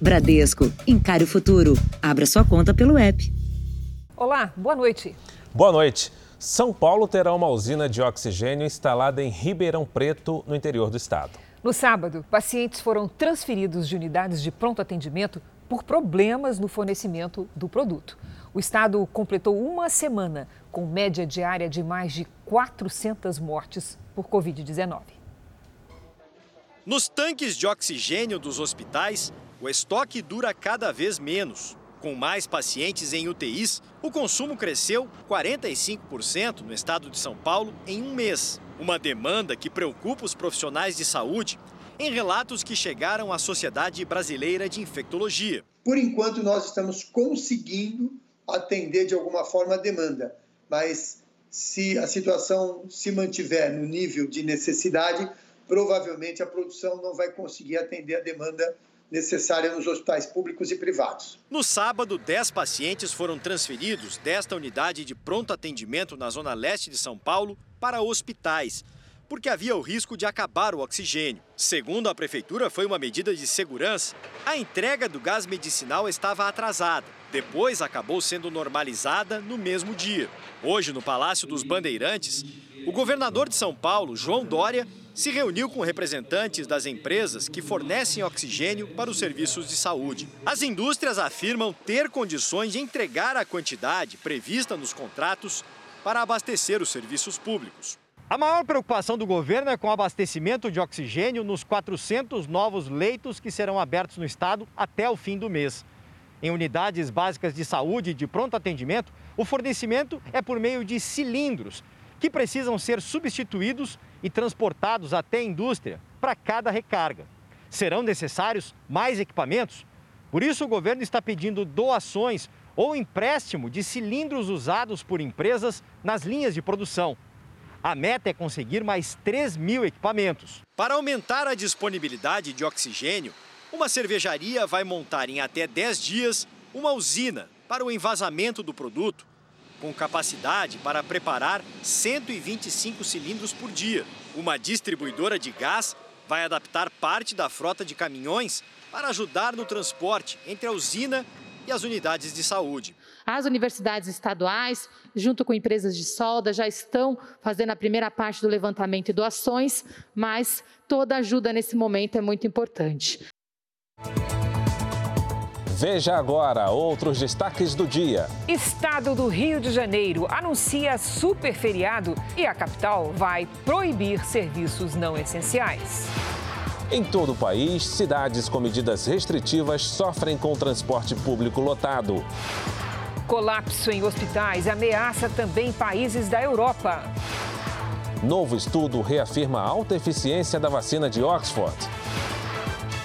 Bradesco, encare o futuro. Abra sua conta pelo app. Olá, boa noite. Boa noite. São Paulo terá uma usina de oxigênio instalada em Ribeirão Preto, no interior do estado. No sábado, pacientes foram transferidos de unidades de pronto atendimento por problemas no fornecimento do produto. O estado completou uma semana com média diária de mais de 400 mortes por Covid-19. Nos tanques de oxigênio dos hospitais, o estoque dura cada vez menos. Com mais pacientes em UTIs, o consumo cresceu 45% no estado de São Paulo em um mês. Uma demanda que preocupa os profissionais de saúde em relatos que chegaram à Sociedade Brasileira de Infectologia. Por enquanto, nós estamos conseguindo atender de alguma forma a demanda, mas se a situação se mantiver no nível de necessidade, provavelmente a produção não vai conseguir atender a demanda necessária nos hospitais públicos e privados. No sábado, 10 pacientes foram transferidos desta unidade de pronto atendimento na zona leste de São Paulo para hospitais, porque havia o risco de acabar o oxigênio. Segundo a prefeitura, foi uma medida de segurança. A entrega do gás medicinal estava atrasada. Depois acabou sendo normalizada no mesmo dia. Hoje, no Palácio dos Bandeirantes, o governador de São Paulo, João Dória, se reuniu com representantes das empresas que fornecem oxigênio para os serviços de saúde. As indústrias afirmam ter condições de entregar a quantidade prevista nos contratos para abastecer os serviços públicos. A maior preocupação do governo é com o abastecimento de oxigênio nos 400 novos leitos que serão abertos no estado até o fim do mês. Em unidades básicas de saúde e de pronto atendimento, o fornecimento é por meio de cilindros que precisam ser substituídos e transportados até a indústria para cada recarga. Serão necessários mais equipamentos? Por isso, o governo está pedindo doações ou empréstimo de cilindros usados por empresas nas linhas de produção. A meta é conseguir mais 3 mil equipamentos. Para aumentar a disponibilidade de oxigênio, uma cervejaria vai montar em até 10 dias uma usina para o envasamento do produto com capacidade para preparar 125 cilindros por dia. Uma distribuidora de gás vai adaptar parte da frota de caminhões para ajudar no transporte entre a usina e as unidades de saúde. As universidades estaduais, junto com empresas de solda, já estão fazendo a primeira parte do levantamento e doações, mas toda ajuda nesse momento é muito importante. Veja agora outros destaques do dia. Estado do Rio de Janeiro anuncia super feriado e a capital vai proibir serviços não essenciais. Em todo o país, cidades com medidas restritivas sofrem com o transporte público lotado. Colapso em hospitais ameaça também países da Europa. Novo estudo reafirma a alta eficiência da vacina de Oxford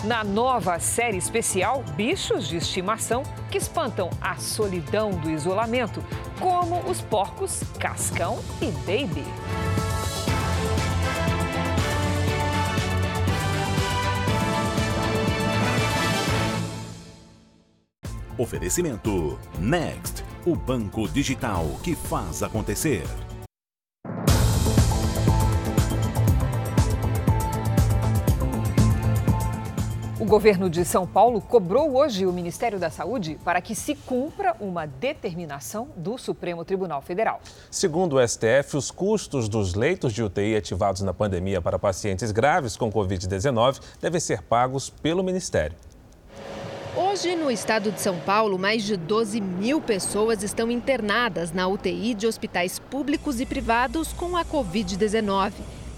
na nova série especial Bichos de Estimação que espantam a solidão do isolamento, como os porcos Cascão e Baby. Oferecimento Next, o banco digital que faz acontecer. O governo de São Paulo cobrou hoje o Ministério da Saúde para que se cumpra uma determinação do Supremo Tribunal Federal. Segundo o STF, os custos dos leitos de UTI ativados na pandemia para pacientes graves com Covid-19 devem ser pagos pelo Ministério. Hoje, no estado de São Paulo, mais de 12 mil pessoas estão internadas na UTI de hospitais públicos e privados com a Covid-19.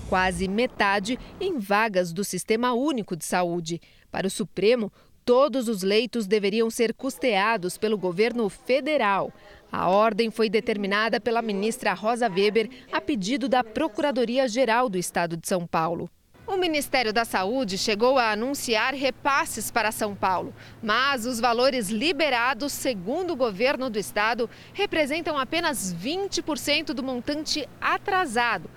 Quase metade em vagas do Sistema Único de Saúde. Para o Supremo, todos os leitos deveriam ser custeados pelo governo federal. A ordem foi determinada pela ministra Rosa Weber a pedido da Procuradoria-Geral do Estado de São Paulo. O Ministério da Saúde chegou a anunciar repasses para São Paulo, mas os valores liberados, segundo o governo do estado, representam apenas 20% do montante atrasado.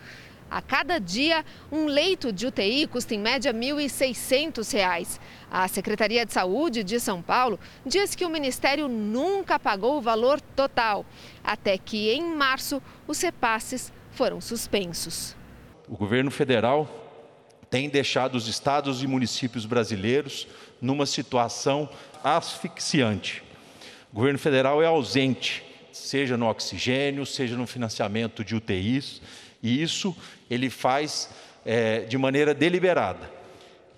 A cada dia, um leito de UTI custa em média R$ 1.600. A Secretaria de Saúde de São Paulo diz que o Ministério nunca pagou o valor total, até que em março os repasses foram suspensos. O governo federal tem deixado os estados e municípios brasileiros numa situação asfixiante. O governo federal é ausente, seja no oxigênio, seja no financiamento de UTIs, e isso ele faz é, de maneira deliberada.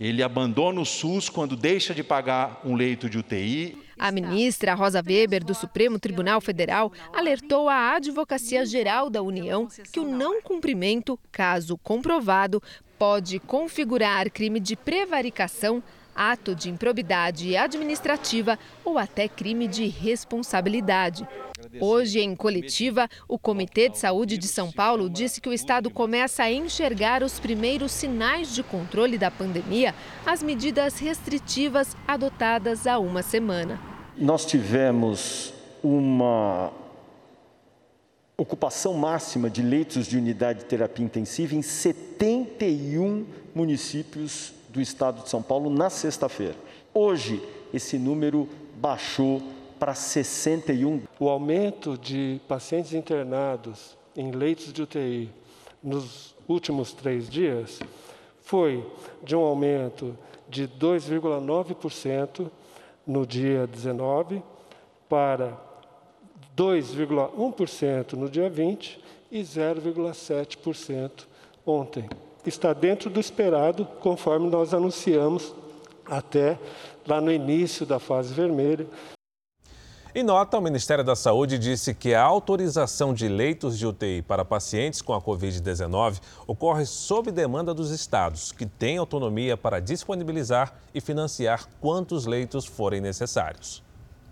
Ele abandona o SUS quando deixa de pagar um leito de UTI. A ministra Rosa Weber, do Supremo Tribunal Federal, alertou à Advocacia Geral da União que o não cumprimento, caso comprovado, pode configurar crime de prevaricação ato de improbidade administrativa ou até crime de responsabilidade. Hoje, em coletiva, o Comitê de Saúde de São Paulo disse que o Estado começa a enxergar os primeiros sinais de controle da pandemia, as medidas restritivas adotadas há uma semana. Nós tivemos uma ocupação máxima de leitos de unidade de terapia intensiva em 71 municípios do estado de São Paulo na sexta-feira. Hoje, esse número baixou para 61. O aumento de pacientes internados em leitos de UTI nos últimos três dias foi de um aumento de 2,9% no dia 19 para 2,1% no dia 20 e 0,7% ontem está dentro do esperado, conforme nós anunciamos até lá no início da fase vermelha. Em nota, o Ministério da Saúde disse que a autorização de leitos de UTI para pacientes com a Covid-19 ocorre sob demanda dos estados, que têm autonomia para disponibilizar e financiar quantos leitos forem necessários.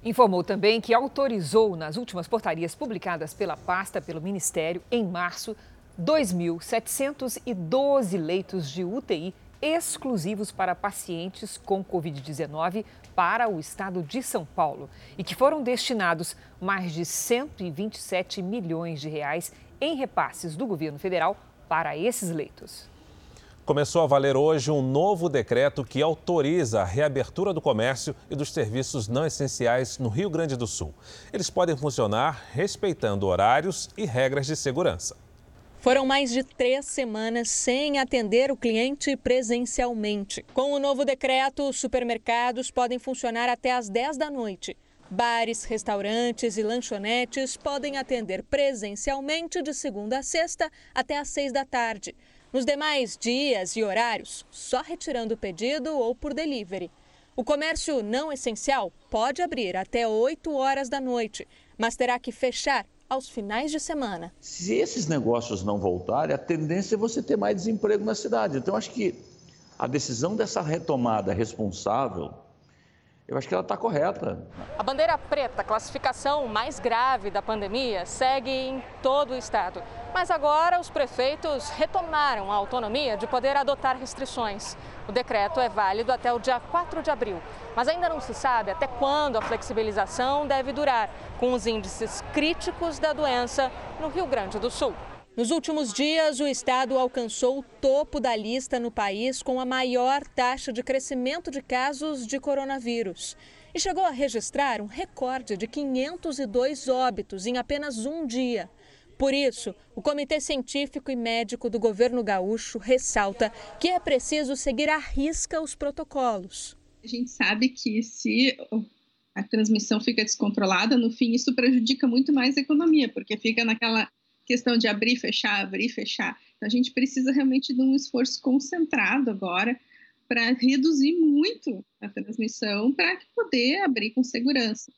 Informou também que autorizou, nas últimas portarias publicadas pela pasta pelo Ministério em março, 2.712 leitos de UTI exclusivos para pacientes com Covid-19 para o estado de São Paulo e que foram destinados mais de 127 milhões de reais em repasses do governo federal para esses leitos. Começou a valer hoje um novo decreto que autoriza a reabertura do comércio e dos serviços não essenciais no Rio Grande do Sul. Eles podem funcionar respeitando horários e regras de segurança. Foram mais de três semanas sem atender o cliente presencialmente. Com o novo decreto, supermercados podem funcionar até às 10 da noite. Bares, restaurantes e lanchonetes podem atender presencialmente de segunda a sexta até às 6 da tarde. Nos demais dias e horários, só retirando o pedido ou por delivery. O comércio não essencial pode abrir até 8 horas da noite, mas terá que fechar aos finais de semana. Se esses negócios não voltarem, a tendência é você ter mais desemprego na cidade. Então, acho que a decisão dessa retomada responsável eu acho que ela está correta. A bandeira preta, classificação mais grave da pandemia, segue em todo o estado. Mas agora os prefeitos retomaram a autonomia de poder adotar restrições. O decreto é válido até o dia 4 de abril, mas ainda não se sabe até quando a flexibilização deve durar, com os índices críticos da doença no Rio Grande do Sul. Nos últimos dias, o estado alcançou o topo da lista no país com a maior taxa de crescimento de casos de coronavírus. E chegou a registrar um recorde de 502 óbitos em apenas um dia. Por isso, o Comitê Científico e Médico do governo gaúcho ressalta que é preciso seguir à risca os protocolos. A gente sabe que se a transmissão fica descontrolada, no fim isso prejudica muito mais a economia, porque fica naquela questão de abrir, fechar, abrir, fechar. Então, a gente precisa realmente de um esforço concentrado agora para reduzir muito a transmissão, para poder abrir com segurança.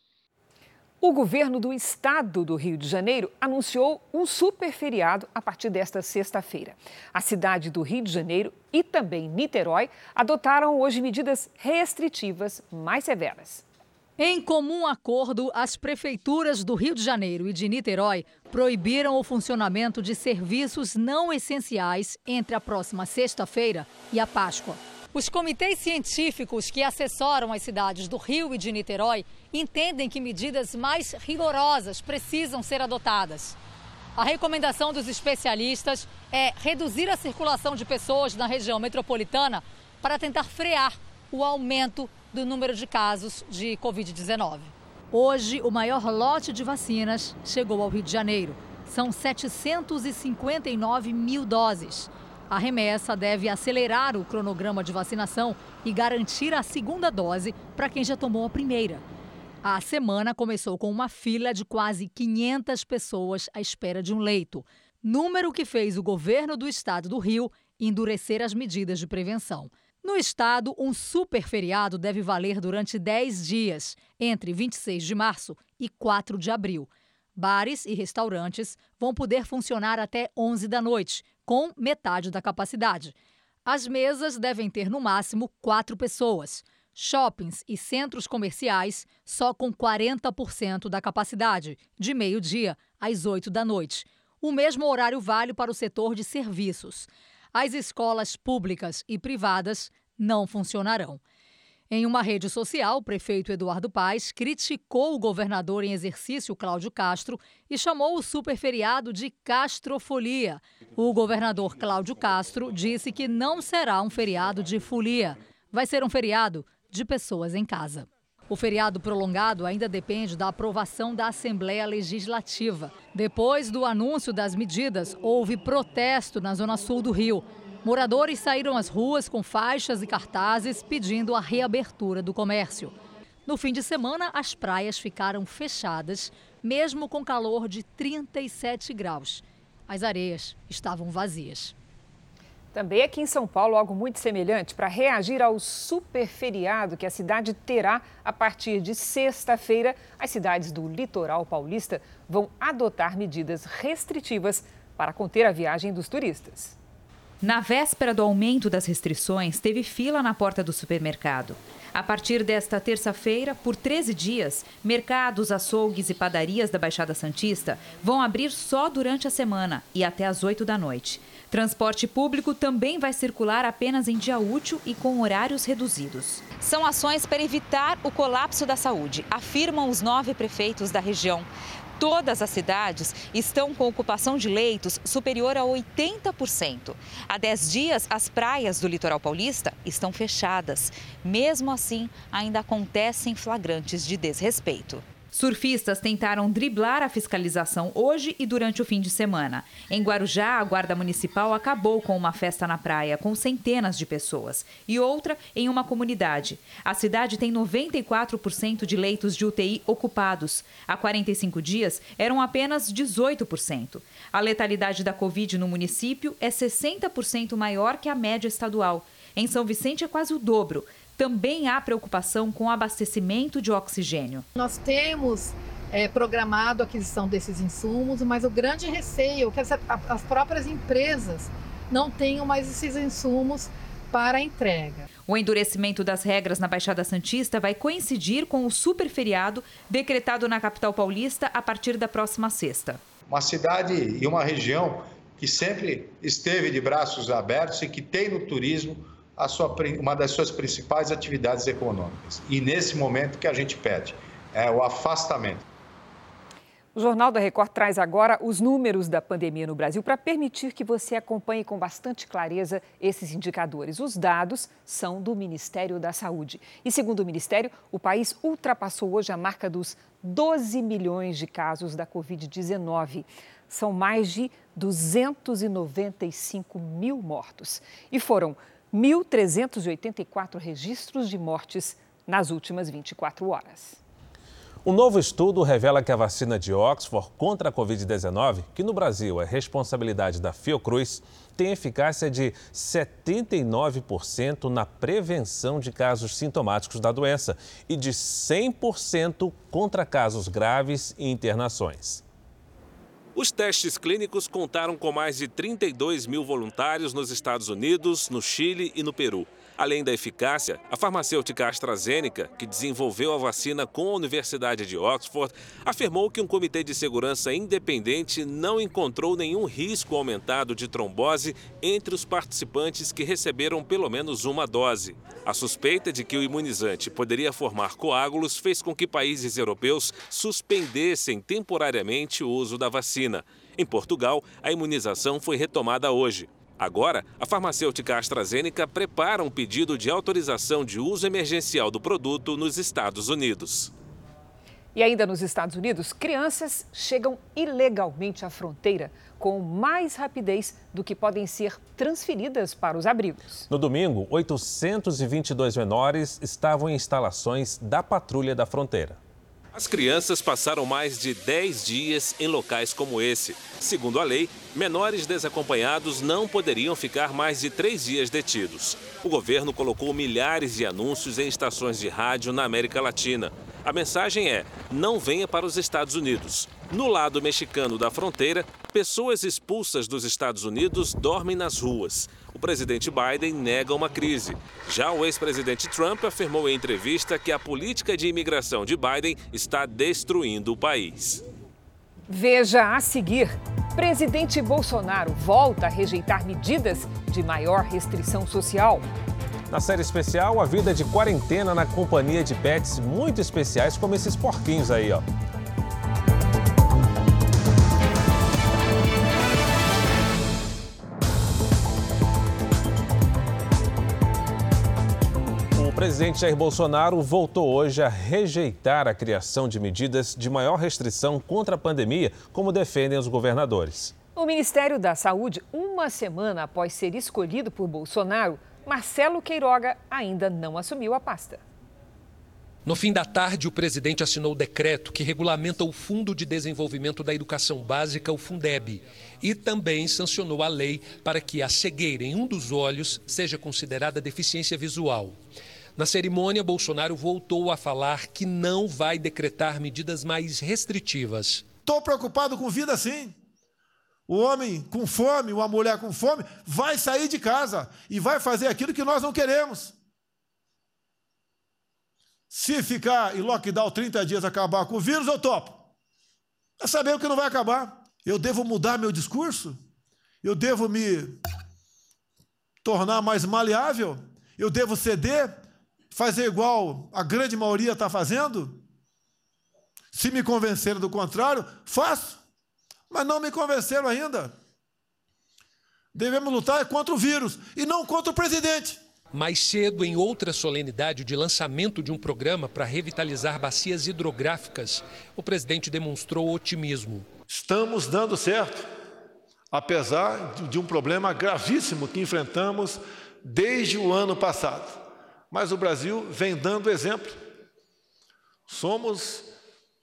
O governo do estado do Rio de Janeiro anunciou um super feriado a partir desta sexta-feira. A cidade do Rio de Janeiro e também Niterói adotaram hoje medidas restritivas mais severas. Em comum acordo, as prefeituras do Rio de Janeiro e de Niterói proibiram o funcionamento de serviços não essenciais entre a próxima sexta-feira e a Páscoa. Os comitês científicos que assessoram as cidades do Rio e de Niterói entendem que medidas mais rigorosas precisam ser adotadas. A recomendação dos especialistas é reduzir a circulação de pessoas na região metropolitana para tentar frear o aumento do número de casos de Covid-19. Hoje, o maior lote de vacinas chegou ao Rio de Janeiro. São 759 mil doses. A remessa deve acelerar o cronograma de vacinação e garantir a segunda dose para quem já tomou a primeira. A semana começou com uma fila de quase 500 pessoas à espera de um leito, número que fez o governo do estado do Rio endurecer as medidas de prevenção. No estado, um super feriado deve valer durante 10 dias, entre 26 de março e 4 de abril. Bares e restaurantes vão poder funcionar até 11 da noite, com metade da capacidade. As mesas devem ter no máximo quatro pessoas. Shoppings e centros comerciais só com 40% da capacidade, de meio-dia às 8 da noite. O mesmo horário vale para o setor de serviços. As escolas públicas e privadas não funcionarão. Em uma rede social, o prefeito Eduardo Paes criticou o governador em exercício, Cláudio Castro, e chamou o superferiado de castrofolia. O governador Cláudio Castro disse que não será um feriado de folia, vai ser um feriado de pessoas em casa. O feriado prolongado ainda depende da aprovação da Assembleia Legislativa. Depois do anúncio das medidas, houve protesto na zona sul do Rio. Moradores saíram às ruas com faixas e cartazes pedindo a reabertura do comércio. No fim de semana, as praias ficaram fechadas, mesmo com calor de 37 graus. As areias estavam vazias. Também aqui em São Paulo, algo muito semelhante para reagir ao super feriado que a cidade terá a partir de sexta-feira. As cidades do litoral paulista vão adotar medidas restritivas para conter a viagem dos turistas. Na véspera do aumento das restrições, teve fila na porta do supermercado. A partir desta terça-feira, por 13 dias, mercados, açougues e padarias da Baixada Santista vão abrir só durante a semana e até às 8 da noite. Transporte público também vai circular apenas em dia útil e com horários reduzidos. São ações para evitar o colapso da saúde, afirmam os nove prefeitos da região todas as cidades estão com ocupação de leitos superior a 80%. Há 10 dias, as praias do litoral paulista estão fechadas. Mesmo assim, ainda acontecem flagrantes de desrespeito. Surfistas tentaram driblar a fiscalização hoje e durante o fim de semana. Em Guarujá, a Guarda Municipal acabou com uma festa na praia com centenas de pessoas e outra em uma comunidade. A cidade tem 94% de leitos de UTI ocupados. Há 45 dias eram apenas 18%. A letalidade da Covid no município é 60% maior que a média estadual. Em São Vicente é quase o dobro também há preocupação com o abastecimento de oxigênio. Nós temos é, programado a aquisição desses insumos, mas o grande receio é que as, as próprias empresas não tenham mais esses insumos para a entrega. O endurecimento das regras na Baixada Santista vai coincidir com o superferiado decretado na capital paulista a partir da próxima sexta. Uma cidade e uma região que sempre esteve de braços abertos e que tem no turismo sua, uma das suas principais atividades econômicas. E nesse momento que a gente pede é o afastamento. O Jornal da Record traz agora os números da pandemia no Brasil para permitir que você acompanhe com bastante clareza esses indicadores. Os dados são do Ministério da Saúde. E, segundo o Ministério, o país ultrapassou hoje a marca dos 12 milhões de casos da Covid-19. São mais de 295 mil mortos. E foram 1.384 registros de mortes nas últimas 24 horas. Um novo estudo revela que a vacina de Oxford contra a Covid-19, que no Brasil é responsabilidade da Fiocruz, tem eficácia de 79% na prevenção de casos sintomáticos da doença e de 100% contra casos graves e internações. Os testes clínicos contaram com mais de 32 mil voluntários nos Estados Unidos, no Chile e no Peru. Além da eficácia, a farmacêutica AstraZeneca, que desenvolveu a vacina com a Universidade de Oxford, afirmou que um comitê de segurança independente não encontrou nenhum risco aumentado de trombose entre os participantes que receberam pelo menos uma dose. A suspeita de que o imunizante poderia formar coágulos fez com que países europeus suspendessem temporariamente o uso da vacina. Em Portugal, a imunização foi retomada hoje. Agora, a farmacêutica AstraZeneca prepara um pedido de autorização de uso emergencial do produto nos Estados Unidos. E ainda nos Estados Unidos, crianças chegam ilegalmente à fronteira com mais rapidez do que podem ser transferidas para os abrigos. No domingo, 822 menores estavam em instalações da Patrulha da Fronteira. As crianças passaram mais de 10 dias em locais como esse. Segundo a lei, menores desacompanhados não poderiam ficar mais de três dias detidos. O governo colocou milhares de anúncios em estações de rádio na América Latina. A mensagem é: não venha para os Estados Unidos. No lado mexicano da fronteira, pessoas expulsas dos Estados Unidos dormem nas ruas. O presidente Biden nega uma crise. Já o ex-presidente Trump afirmou em entrevista que a política de imigração de Biden está destruindo o país. Veja a seguir: presidente Bolsonaro volta a rejeitar medidas de maior restrição social. Na série especial, a vida de quarentena na companhia de pets muito especiais, como esses porquinhos aí, ó. O presidente Jair Bolsonaro voltou hoje a rejeitar a criação de medidas de maior restrição contra a pandemia, como defendem os governadores. O Ministério da Saúde, uma semana após ser escolhido por Bolsonaro, Marcelo Queiroga ainda não assumiu a pasta. No fim da tarde, o presidente assinou o decreto que regulamenta o Fundo de Desenvolvimento da Educação Básica, o Fundeb, e também sancionou a lei para que a cegueira em um dos olhos seja considerada deficiência visual. Na cerimônia, Bolsonaro voltou a falar que não vai decretar medidas mais restritivas. Estou preocupado com vida sim. O homem com fome, uma mulher com fome, vai sair de casa e vai fazer aquilo que nós não queremos. Se ficar em lockdown 30 dias acabar com o vírus, eu topo. É saber o que não vai acabar. Eu devo mudar meu discurso? Eu devo me tornar mais maleável? Eu devo ceder? Fazer igual a grande maioria está fazendo? Se me convencer do contrário, faço mas não me convenceram ainda. Devemos lutar contra o vírus e não contra o presidente. Mais cedo, em outra solenidade de lançamento de um programa para revitalizar bacias hidrográficas, o presidente demonstrou otimismo. Estamos dando certo, apesar de um problema gravíssimo que enfrentamos desde o ano passado. Mas o Brasil vem dando exemplo. Somos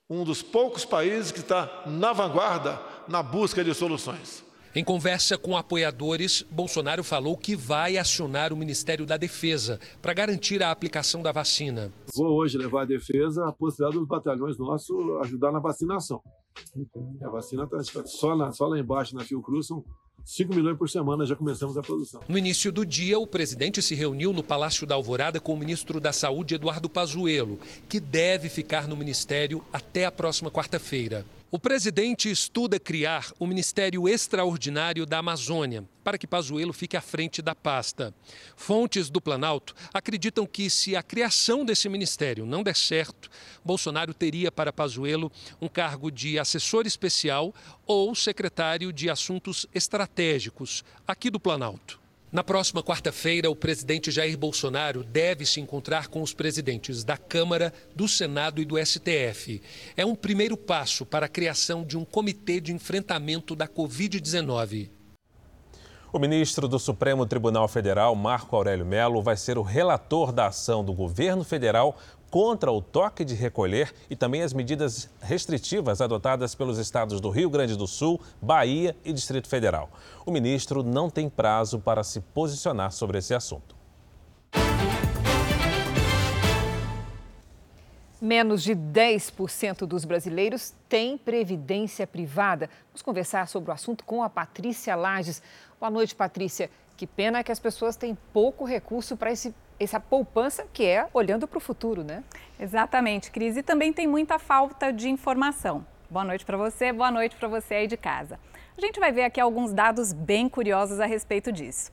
um dos poucos países que está na vanguarda na busca de soluções. Em conversa com apoiadores, Bolsonaro falou que vai acionar o Ministério da Defesa para garantir a aplicação da vacina. Vou hoje levar à defesa a possibilidade dos batalhões nossos ajudar na vacinação. A vacina está só, na, só lá embaixo na Fiocruz, são 5 milhões por semana já começamos a produção. No início do dia, o presidente se reuniu no Palácio da Alvorada com o ministro da Saúde, Eduardo Pazuello, que deve ficar no ministério até a próxima quarta-feira. O presidente estuda criar o Ministério Extraordinário da Amazônia, para que Pazuello fique à frente da pasta. Fontes do Planalto acreditam que, se a criação desse ministério não der certo, Bolsonaro teria para Pazuello um cargo de assessor especial ou secretário de Assuntos Estratégicos, aqui do Planalto. Na próxima quarta-feira, o presidente Jair Bolsonaro deve se encontrar com os presidentes da Câmara, do Senado e do STF. É um primeiro passo para a criação de um comitê de enfrentamento da Covid-19. O ministro do Supremo Tribunal Federal, Marco Aurélio Melo, vai ser o relator da ação do governo federal contra o toque de recolher e também as medidas restritivas adotadas pelos estados do Rio Grande do Sul, Bahia e Distrito Federal. O ministro não tem prazo para se posicionar sobre esse assunto. Menos de 10% dos brasileiros têm previdência privada. Vamos conversar sobre o assunto com a Patrícia Lages. Boa noite, Patrícia. Que pena que as pessoas têm pouco recurso para esse essa poupança que é olhando para o futuro, né? Exatamente, Cris. E também tem muita falta de informação. Boa noite para você, boa noite para você aí de casa. A gente vai ver aqui alguns dados bem curiosos a respeito disso.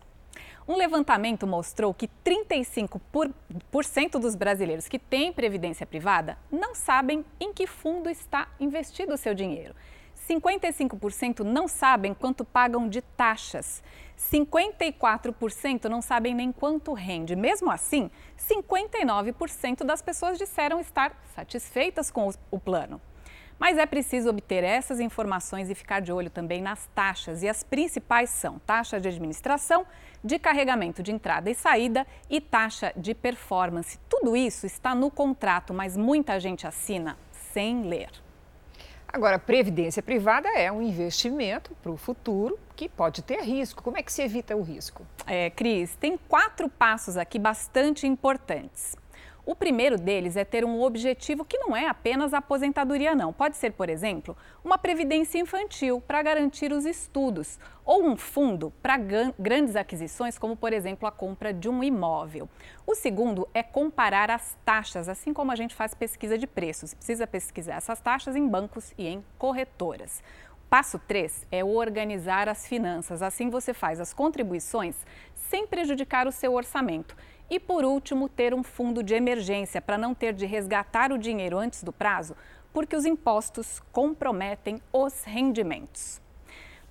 Um levantamento mostrou que 35% dos brasileiros que têm previdência privada não sabem em que fundo está investido o seu dinheiro. 55% não sabem quanto pagam de taxas. 54% não sabem nem quanto rende. Mesmo assim, 59% das pessoas disseram estar satisfeitas com o plano. Mas é preciso obter essas informações e ficar de olho também nas taxas. E as principais são taxa de administração, de carregamento de entrada e saída e taxa de performance. Tudo isso está no contrato, mas muita gente assina sem ler. Agora, previdência privada é um investimento para o futuro que pode ter risco. Como é que se evita o risco? É, Cris, tem quatro passos aqui bastante importantes. O primeiro deles é ter um objetivo que não é apenas a aposentadoria, não. Pode ser, por exemplo, uma previdência infantil para garantir os estudos, ou um fundo para grandes aquisições, como, por exemplo, a compra de um imóvel. O segundo é comparar as taxas, assim como a gente faz pesquisa de preços. Precisa pesquisar essas taxas em bancos e em corretoras. Passo 3 é organizar as finanças. Assim você faz as contribuições sem prejudicar o seu orçamento. E por último, ter um fundo de emergência para não ter de resgatar o dinheiro antes do prazo, porque os impostos comprometem os rendimentos.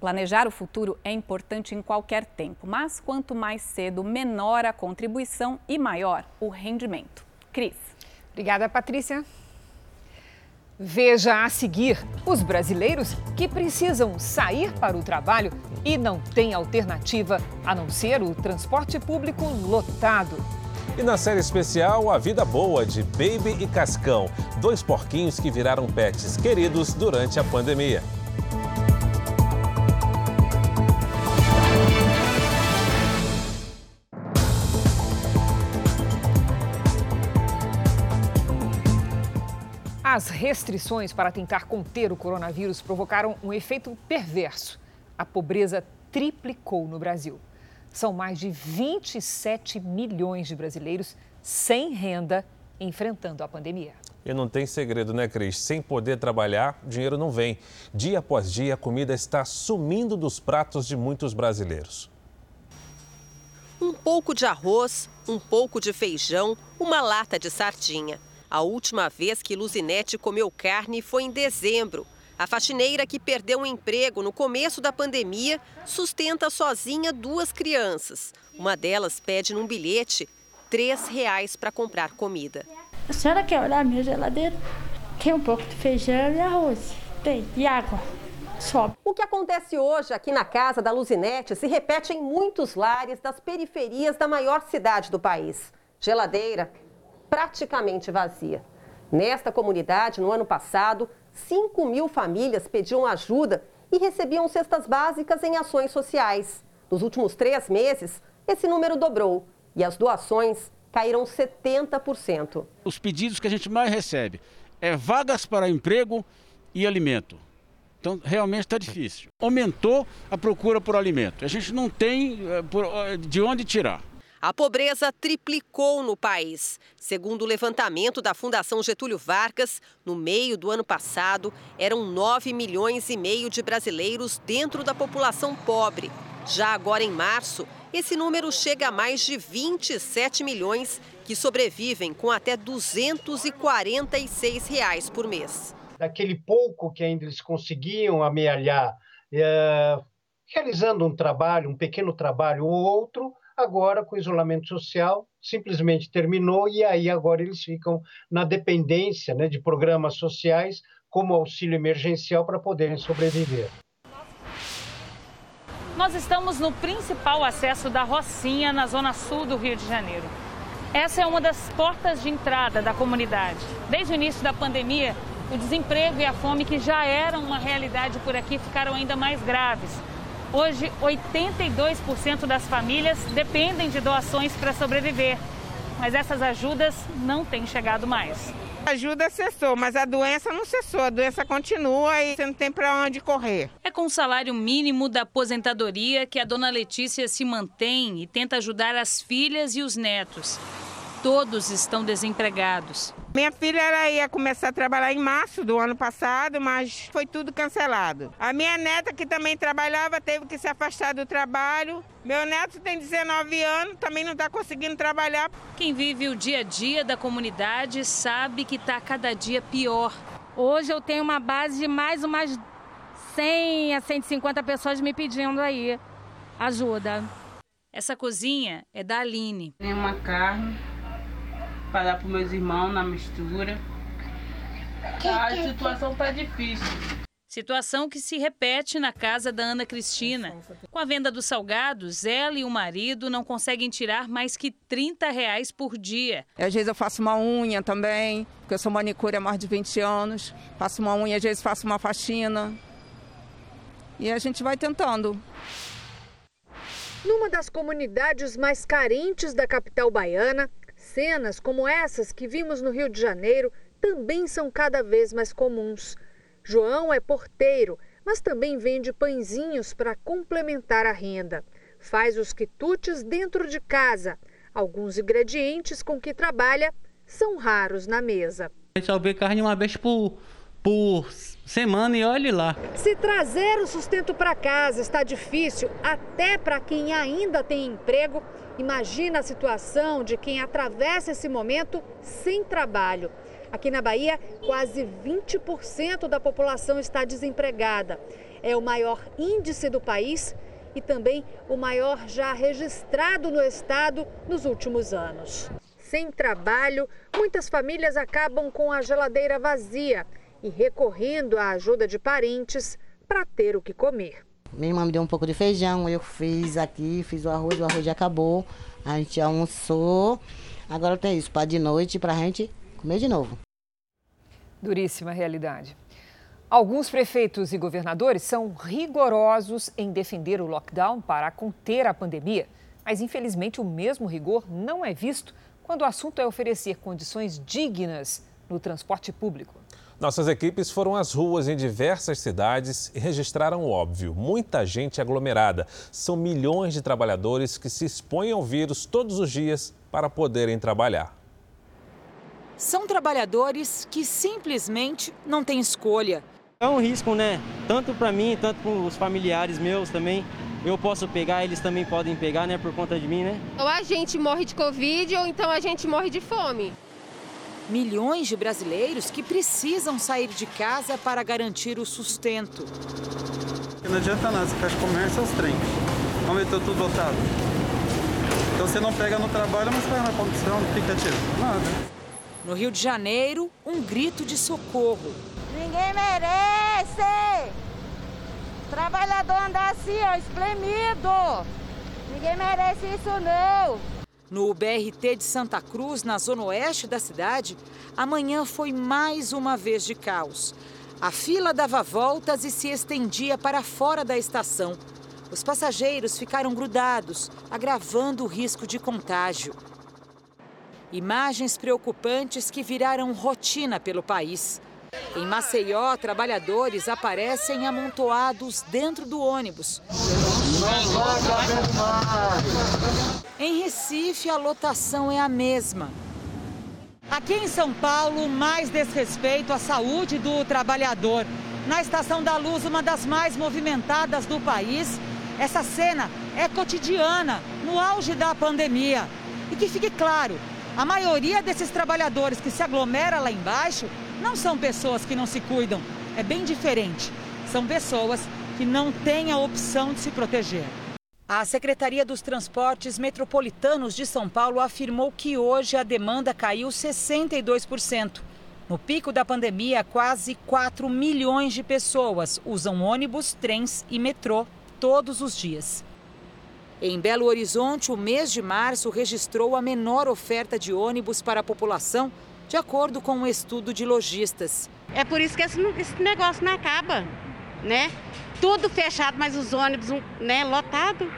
Planejar o futuro é importante em qualquer tempo, mas quanto mais cedo, menor a contribuição e maior o rendimento. Cris. Obrigada, Patrícia. Veja a seguir os brasileiros que precisam sair para o trabalho e não têm alternativa a não ser o transporte público lotado. E na série especial, A Vida Boa de Baby e Cascão, dois porquinhos que viraram pets queridos durante a pandemia. Restrições para tentar conter o coronavírus provocaram um efeito perverso. A pobreza triplicou no Brasil. São mais de 27 milhões de brasileiros sem renda enfrentando a pandemia. E não tem segredo, né, Cris? Sem poder trabalhar, dinheiro não vem. Dia após dia, a comida está sumindo dos pratos de muitos brasileiros. Um pouco de arroz, um pouco de feijão, uma lata de sardinha. A última vez que Luzinete comeu carne foi em dezembro. A faxineira que perdeu o emprego no começo da pandemia sustenta sozinha duas crianças. Uma delas pede num bilhete três reais para comprar comida. A senhora quer olhar a minha geladeira? Tem um pouco de feijão e arroz. Tem. E água. Sobe. O que acontece hoje aqui na casa da Luzinete se repete em muitos lares das periferias da maior cidade do país. Geladeira, praticamente vazia. Nesta comunidade, no ano passado, 5 mil famílias pediam ajuda e recebiam cestas básicas em ações sociais. Nos últimos três meses, esse número dobrou e as doações caíram 70%. Os pedidos que a gente mais recebe é vagas para emprego e alimento. Então, realmente está difícil. Aumentou a procura por alimento. A gente não tem eh, de onde tirar. A pobreza triplicou no país. Segundo o levantamento da Fundação Getúlio Vargas, no meio do ano passado, eram 9 milhões e meio de brasileiros dentro da população pobre. Já agora em março, esse número chega a mais de 27 milhões que sobrevivem com até 246 reais por mês. Daquele pouco que ainda eles conseguiam amealhar, é, realizando um trabalho, um pequeno trabalho ou outro, Agora, com o isolamento social, simplesmente terminou e aí agora eles ficam na dependência né, de programas sociais como auxílio emergencial para poderem sobreviver. Nós estamos no principal acesso da Rocinha, na zona sul do Rio de Janeiro. Essa é uma das portas de entrada da comunidade. Desde o início da pandemia, o desemprego e a fome, que já eram uma realidade por aqui, ficaram ainda mais graves. Hoje, 82% das famílias dependem de doações para sobreviver, mas essas ajudas não têm chegado mais. A ajuda cessou, mas a doença não cessou. A doença continua e você não tem para onde correr. É com o salário mínimo da aposentadoria que a dona Letícia se mantém e tenta ajudar as filhas e os netos. Todos estão desempregados. Minha filha ela ia começar a trabalhar em março do ano passado, mas foi tudo cancelado. A minha neta, que também trabalhava, teve que se afastar do trabalho. Meu neto tem 19 anos, também não está conseguindo trabalhar. Quem vive o dia a dia da comunidade sabe que está cada dia pior. Hoje eu tenho uma base de mais umas 100 a 150 pessoas me pedindo aí ajuda. Essa cozinha é da Aline. Tem uma carne para dar para meus irmãos na mistura. A situação tá difícil. Situação que se repete na casa da Ana Cristina. Com a venda dos salgados, ela e o marido não conseguem tirar mais que 30 reais por dia. Às vezes eu faço uma unha também, porque eu sou manicure há mais de 20 anos. Faço uma unha, às vezes faço uma faxina. E a gente vai tentando. Numa das comunidades mais carentes da capital baiana, cenas como essas que vimos no Rio de Janeiro também são cada vez mais comuns. João é porteiro, mas também vende pãezinhos para complementar a renda. Faz os quitutes dentro de casa. Alguns ingredientes com que trabalha são raros na mesa. A gente só vê carne uma vez por, por semana e olhe lá. Se trazer o sustento para casa está difícil, até para quem ainda tem emprego, imagina a situação de quem atravessa esse momento sem trabalho. Aqui na Bahia, quase 20% da população está desempregada. É o maior índice do país e também o maior já registrado no estado nos últimos anos. Sem trabalho, muitas famílias acabam com a geladeira vazia e recorrendo à ajuda de parentes para ter o que comer. Minha irmã me deu um pouco de feijão, eu fiz aqui, fiz o arroz, o arroz já acabou, a gente almoçou. Agora tem isso, para de noite, para a gente comer de novo. Duríssima realidade. Alguns prefeitos e governadores são rigorosos em defender o lockdown para conter a pandemia, mas infelizmente o mesmo rigor não é visto quando o assunto é oferecer condições dignas no transporte público. Nossas equipes foram às ruas em diversas cidades e registraram o óbvio: muita gente aglomerada. São milhões de trabalhadores que se expõem ao vírus todos os dias para poderem trabalhar. São trabalhadores que simplesmente não têm escolha. É um risco, né? Tanto para mim, tanto para os familiares meus também. Eu posso pegar, eles também podem pegar, né? Por conta de mim, né? Ou a gente morre de Covid ou então a gente morre de fome. Milhões de brasileiros que precisam sair de casa para garantir o sustento. Não adianta nada, você fecha comércio aos. Vamos ver, tá tudo lotado. Então você não pega no trabalho, mas vai na condição, no aplicativo. Nada. No Rio de Janeiro, um grito de socorro. Ninguém merece! Trabalhador andar assim, ó, espremido! Ninguém merece isso, não! No BRT de Santa Cruz, na zona oeste da cidade, amanhã foi mais uma vez de caos. A fila dava voltas e se estendia para fora da estação. Os passageiros ficaram grudados, agravando o risco de contágio. Imagens preocupantes que viraram rotina pelo país. Em Maceió, trabalhadores aparecem amontoados dentro do ônibus. Em Recife, a lotação é a mesma. Aqui em São Paulo, mais desrespeito à saúde do trabalhador. Na Estação da Luz, uma das mais movimentadas do país, essa cena é cotidiana, no auge da pandemia. E que fique claro, a maioria desses trabalhadores que se aglomera lá embaixo não são pessoas que não se cuidam. É bem diferente. São pessoas que não têm a opção de se proteger. A Secretaria dos Transportes Metropolitanos de São Paulo afirmou que hoje a demanda caiu 62%. No pico da pandemia, quase 4 milhões de pessoas usam ônibus, trens e metrô todos os dias. Em Belo Horizonte, o mês de março registrou a menor oferta de ônibus para a população, de acordo com um estudo de lojistas. É por isso que esse negócio não acaba, né? Tudo fechado, mas os ônibus, né, lotado,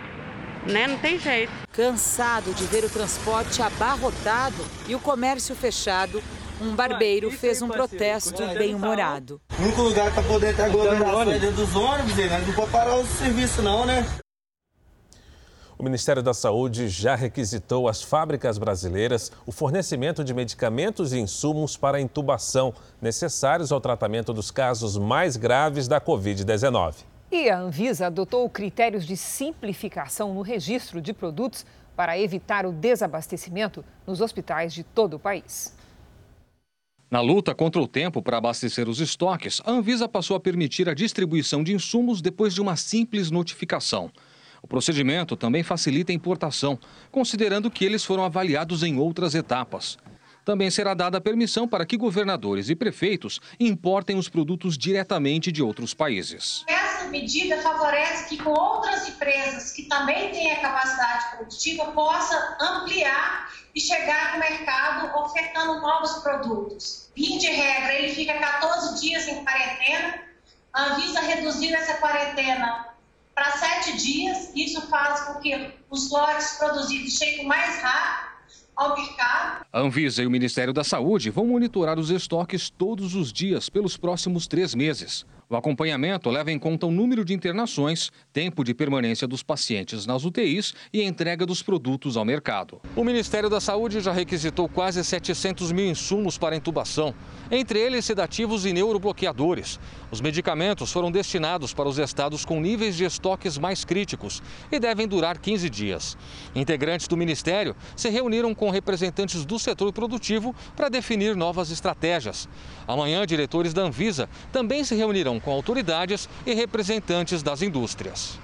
né? Não tem jeito. Cansado de ver o transporte abarrotado e o comércio fechado, um barbeiro fez um protesto bem-humorado. O único lugar para poder ter aglomeração é dentro dos ônibus, né? Não pode parar o serviço não, né? O Ministério da Saúde já requisitou às fábricas brasileiras o fornecimento de medicamentos e insumos para a intubação necessários ao tratamento dos casos mais graves da Covid-19. E a Anvisa adotou critérios de simplificação no registro de produtos para evitar o desabastecimento nos hospitais de todo o país. Na luta contra o tempo para abastecer os estoques, a Anvisa passou a permitir a distribuição de insumos depois de uma simples notificação. O procedimento também facilita a importação, considerando que eles foram avaliados em outras etapas. Também será dada permissão para que governadores e prefeitos importem os produtos diretamente de outros países. Essa medida favorece que com outras empresas que também têm a capacidade produtiva possa ampliar e chegar no mercado ofertando novos produtos. Via de regra, ele fica 14 dias em quarentena. A Anvisa reduziu essa quarentena para sete dias. Isso faz com que os lotes produzidos cheguem mais rápido. A Anvisa e o Ministério da Saúde vão monitorar os estoques todos os dias pelos próximos três meses. O acompanhamento leva em conta o número de internações, tempo de permanência dos pacientes nas UTIs e entrega dos produtos ao mercado. O Ministério da Saúde já requisitou quase 700 mil insumos para intubação, entre eles sedativos e neurobloqueadores. Os medicamentos foram destinados para os estados com níveis de estoques mais críticos e devem durar 15 dias. Integrantes do Ministério se reuniram com representantes do setor produtivo para definir novas estratégias. Amanhã, diretores da Anvisa também se reunirão com autoridades e representantes das indústrias.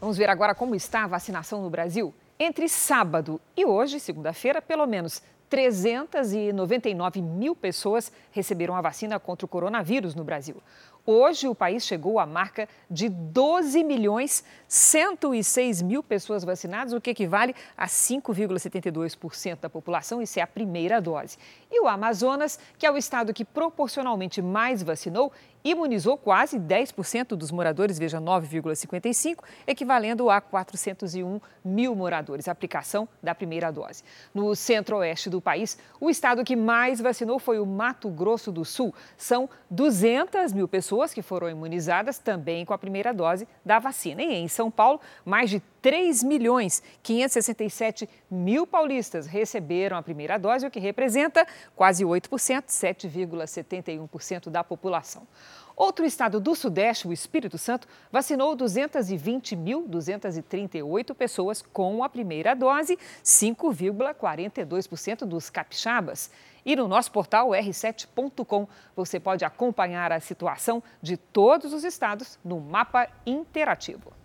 Vamos ver agora como está a vacinação no Brasil. Entre sábado e hoje, segunda-feira, pelo menos 399 mil pessoas receberam a vacina contra o coronavírus no Brasil. Hoje, o país chegou à marca de 12 milhões 106 mil pessoas vacinadas, o que equivale a 5,72% da população. Isso é a primeira dose. E o Amazonas, que é o estado que proporcionalmente mais vacinou, imunizou quase 10% dos moradores, veja 9,55, equivalendo a 401 mil moradores, aplicação da primeira dose. No centro-oeste do país, o estado que mais vacinou foi o Mato Grosso do Sul. São 200 mil pessoas que foram imunizadas também com a primeira dose da vacina. E em São Paulo, mais de 3 milhões 567 mil paulistas receberam a primeira dose, o que representa quase 8%, 7,71% da população. Outro estado do Sudeste, o Espírito Santo, vacinou 220.238 pessoas com a primeira dose, 5,42% dos capixabas. E no nosso portal r7.com você pode acompanhar a situação de todos os estados no mapa interativo.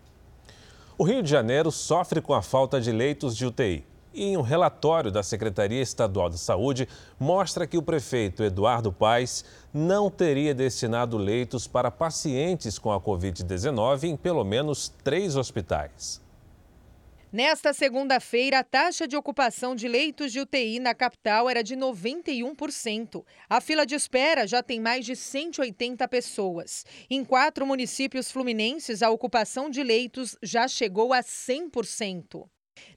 O Rio de Janeiro sofre com a falta de leitos de UTI. E um relatório da Secretaria Estadual de Saúde, mostra que o prefeito Eduardo Paes não teria destinado leitos para pacientes com a Covid-19 em pelo menos três hospitais. Nesta segunda-feira, a taxa de ocupação de leitos de UTI na capital era de 91%. A fila de espera já tem mais de 180 pessoas. Em quatro municípios fluminenses, a ocupação de leitos já chegou a 100%.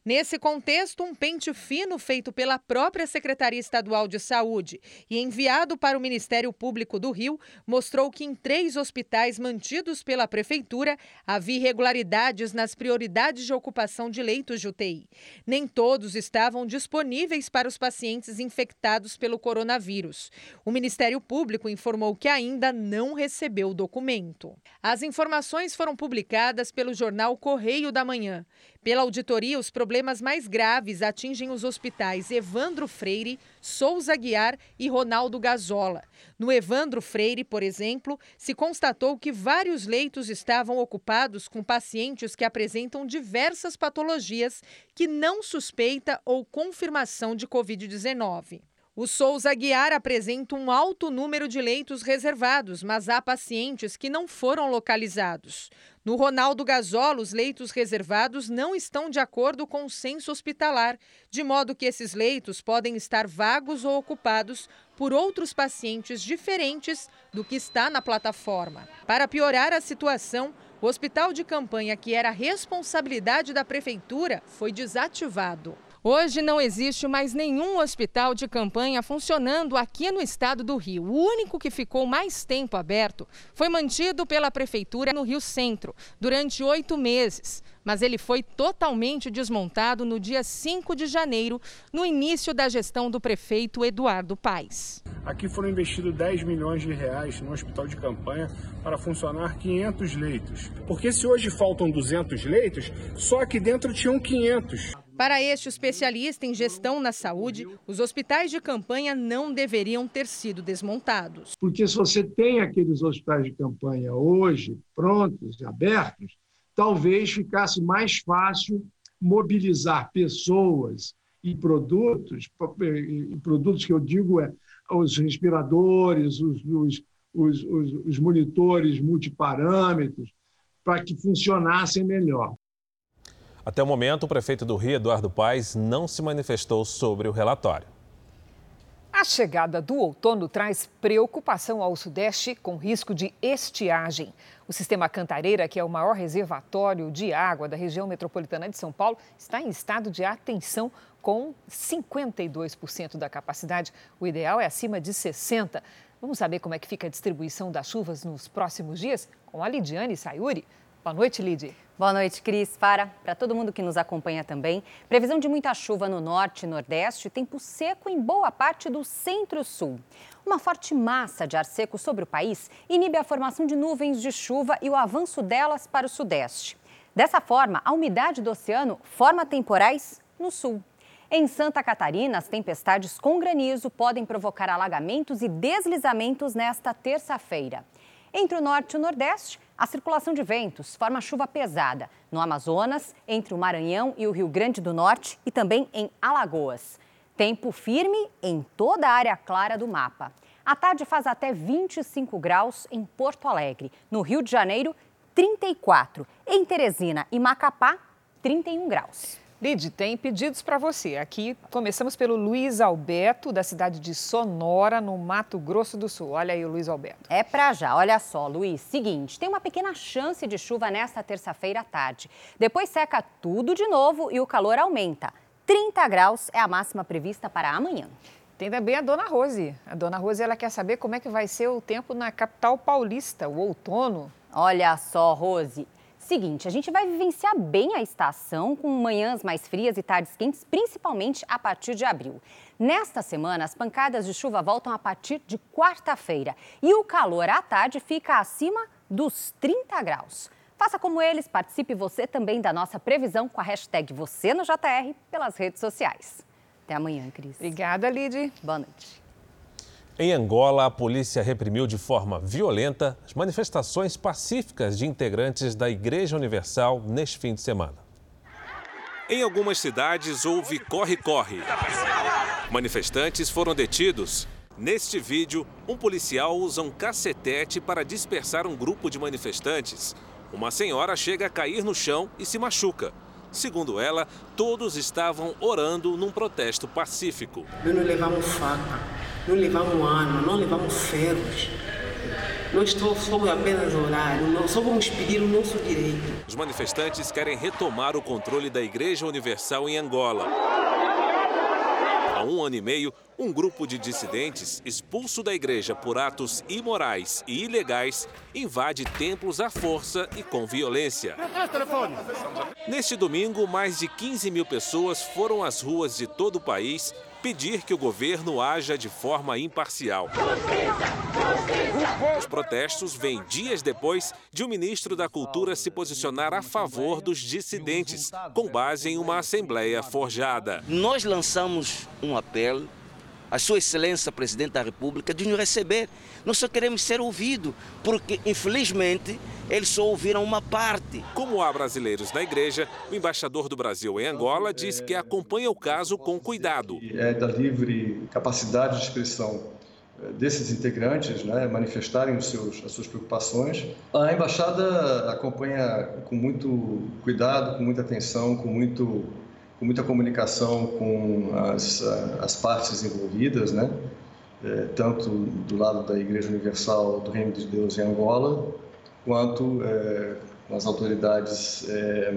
Nesse contexto, um pente fino feito pela própria Secretaria Estadual de Saúde e enviado para o Ministério Público do Rio mostrou que em três hospitais mantidos pela Prefeitura havia irregularidades nas prioridades de ocupação de leitos de UTI. Nem todos estavam disponíveis para os pacientes infectados pelo coronavírus. O Ministério Público informou que ainda não recebeu o documento. As informações foram publicadas pelo jornal Correio da Manhã. Pela auditoria, os problemas mais graves atingem os hospitais Evandro Freire, Souza Guiar e Ronaldo Gazola. No Evandro Freire, por exemplo, se constatou que vários leitos estavam ocupados com pacientes que apresentam diversas patologias que não suspeita ou confirmação de Covid-19. O Souza Guiar apresenta um alto número de leitos reservados, mas há pacientes que não foram localizados. No Ronaldo Gazola, os leitos reservados não estão de acordo com o censo hospitalar, de modo que esses leitos podem estar vagos ou ocupados por outros pacientes diferentes do que está na plataforma. Para piorar a situação, o hospital de campanha, que era responsabilidade da prefeitura, foi desativado. Hoje não existe mais nenhum hospital de campanha funcionando aqui no estado do Rio. O único que ficou mais tempo aberto foi mantido pela Prefeitura no Rio Centro, durante oito meses. Mas ele foi totalmente desmontado no dia 5 de janeiro, no início da gestão do prefeito Eduardo Paes. Aqui foram investidos 10 milhões de reais no hospital de campanha para funcionar 500 leitos. Porque se hoje faltam 200 leitos, só aqui dentro tinham 500. Para este especialista em gestão na saúde, os hospitais de campanha não deveriam ter sido desmontados. Porque se você tem aqueles hospitais de campanha hoje prontos, abertos, talvez ficasse mais fácil mobilizar pessoas e produtos, e produtos que eu digo é os respiradores, os, os, os, os monitores multiparâmetros, para que funcionassem melhor. Até o momento, o prefeito do Rio, Eduardo Paes, não se manifestou sobre o relatório. A chegada do outono traz preocupação ao Sudeste com risco de estiagem. O sistema Cantareira, que é o maior reservatório de água da região metropolitana de São Paulo, está em estado de atenção com 52% da capacidade. O ideal é acima de 60%. Vamos saber como é que fica a distribuição das chuvas nos próximos dias? Com a Lidiane Sayuri. Boa noite, Lidy. Boa noite, Cris. Para, para todo mundo que nos acompanha também. Previsão de muita chuva no norte e nordeste, tempo seco em boa parte do centro-sul. Uma forte massa de ar seco sobre o país inibe a formação de nuvens de chuva e o avanço delas para o sudeste. Dessa forma, a umidade do oceano forma temporais no sul. Em Santa Catarina, as tempestades com granizo podem provocar alagamentos e deslizamentos nesta terça-feira. Entre o norte e o nordeste, a circulação de ventos forma chuva pesada no Amazonas, entre o Maranhão e o Rio Grande do Norte e também em Alagoas. Tempo firme em toda a área clara do mapa. A tarde faz até 25 graus em Porto Alegre. No Rio de Janeiro, 34. Em Teresina e Macapá, 31 graus. Lid, tem pedidos para você. Aqui começamos pelo Luiz Alberto, da cidade de Sonora, no Mato Grosso do Sul. Olha aí o Luiz Alberto. É para já. Olha só, Luiz. Seguinte, tem uma pequena chance de chuva nesta terça-feira à tarde. Depois seca tudo de novo e o calor aumenta. 30 graus é a máxima prevista para amanhã. Tem também a dona Rose. A dona Rose ela quer saber como é que vai ser o tempo na capital paulista, o outono. Olha só, Rose. Seguinte, a gente vai vivenciar bem a estação com manhãs mais frias e tardes quentes, principalmente a partir de abril. Nesta semana, as pancadas de chuva voltam a partir de quarta-feira e o calor à tarde fica acima dos 30 graus. Faça como eles, participe você também da nossa previsão com a hashtag Você no JR pelas redes sociais. Até amanhã, Cris. Obrigada, Lid. Boa noite. Em Angola, a polícia reprimiu de forma violenta as manifestações pacíficas de integrantes da Igreja Universal neste fim de semana. Em algumas cidades houve corre-corre. Manifestantes foram detidos. Neste vídeo, um policial usa um cacetete para dispersar um grupo de manifestantes. Uma senhora chega a cair no chão e se machuca. Segundo ela, todos estavam orando num protesto pacífico. Nós não levamos faca, não levamos arma, não levamos ferros. Nós somos apenas orar, nós só vamos pedir o nosso direito. Os manifestantes querem retomar o controle da Igreja Universal em Angola. Há um ano e meio, um grupo de dissidentes, expulso da igreja por atos imorais e ilegais, invade templos à força e com violência. Neste domingo, mais de 15 mil pessoas foram às ruas de todo o país pedir que o governo haja de forma imparcial. Os protestos vêm dias depois de o um ministro da Cultura se posicionar a favor dos dissidentes, com base em uma assembleia forjada. Nós lançamos um apelo a Sua Excelência Presidente da República de nos receber. Nós só queremos ser ouvidos, porque infelizmente eles só ouviram uma parte. Como há brasileiros na igreja, o embaixador do Brasil em Angola diz que acompanha o caso com cuidado. É da livre capacidade de expressão eh, desses integrantes né, manifestarem os seus, as suas preocupações. A embaixada acompanha com muito cuidado, com muita atenção, com muito com muita comunicação com as, as partes envolvidas, né? É, tanto do lado da Igreja Universal do Reino de Deus em Angola, quanto é, com as autoridades é,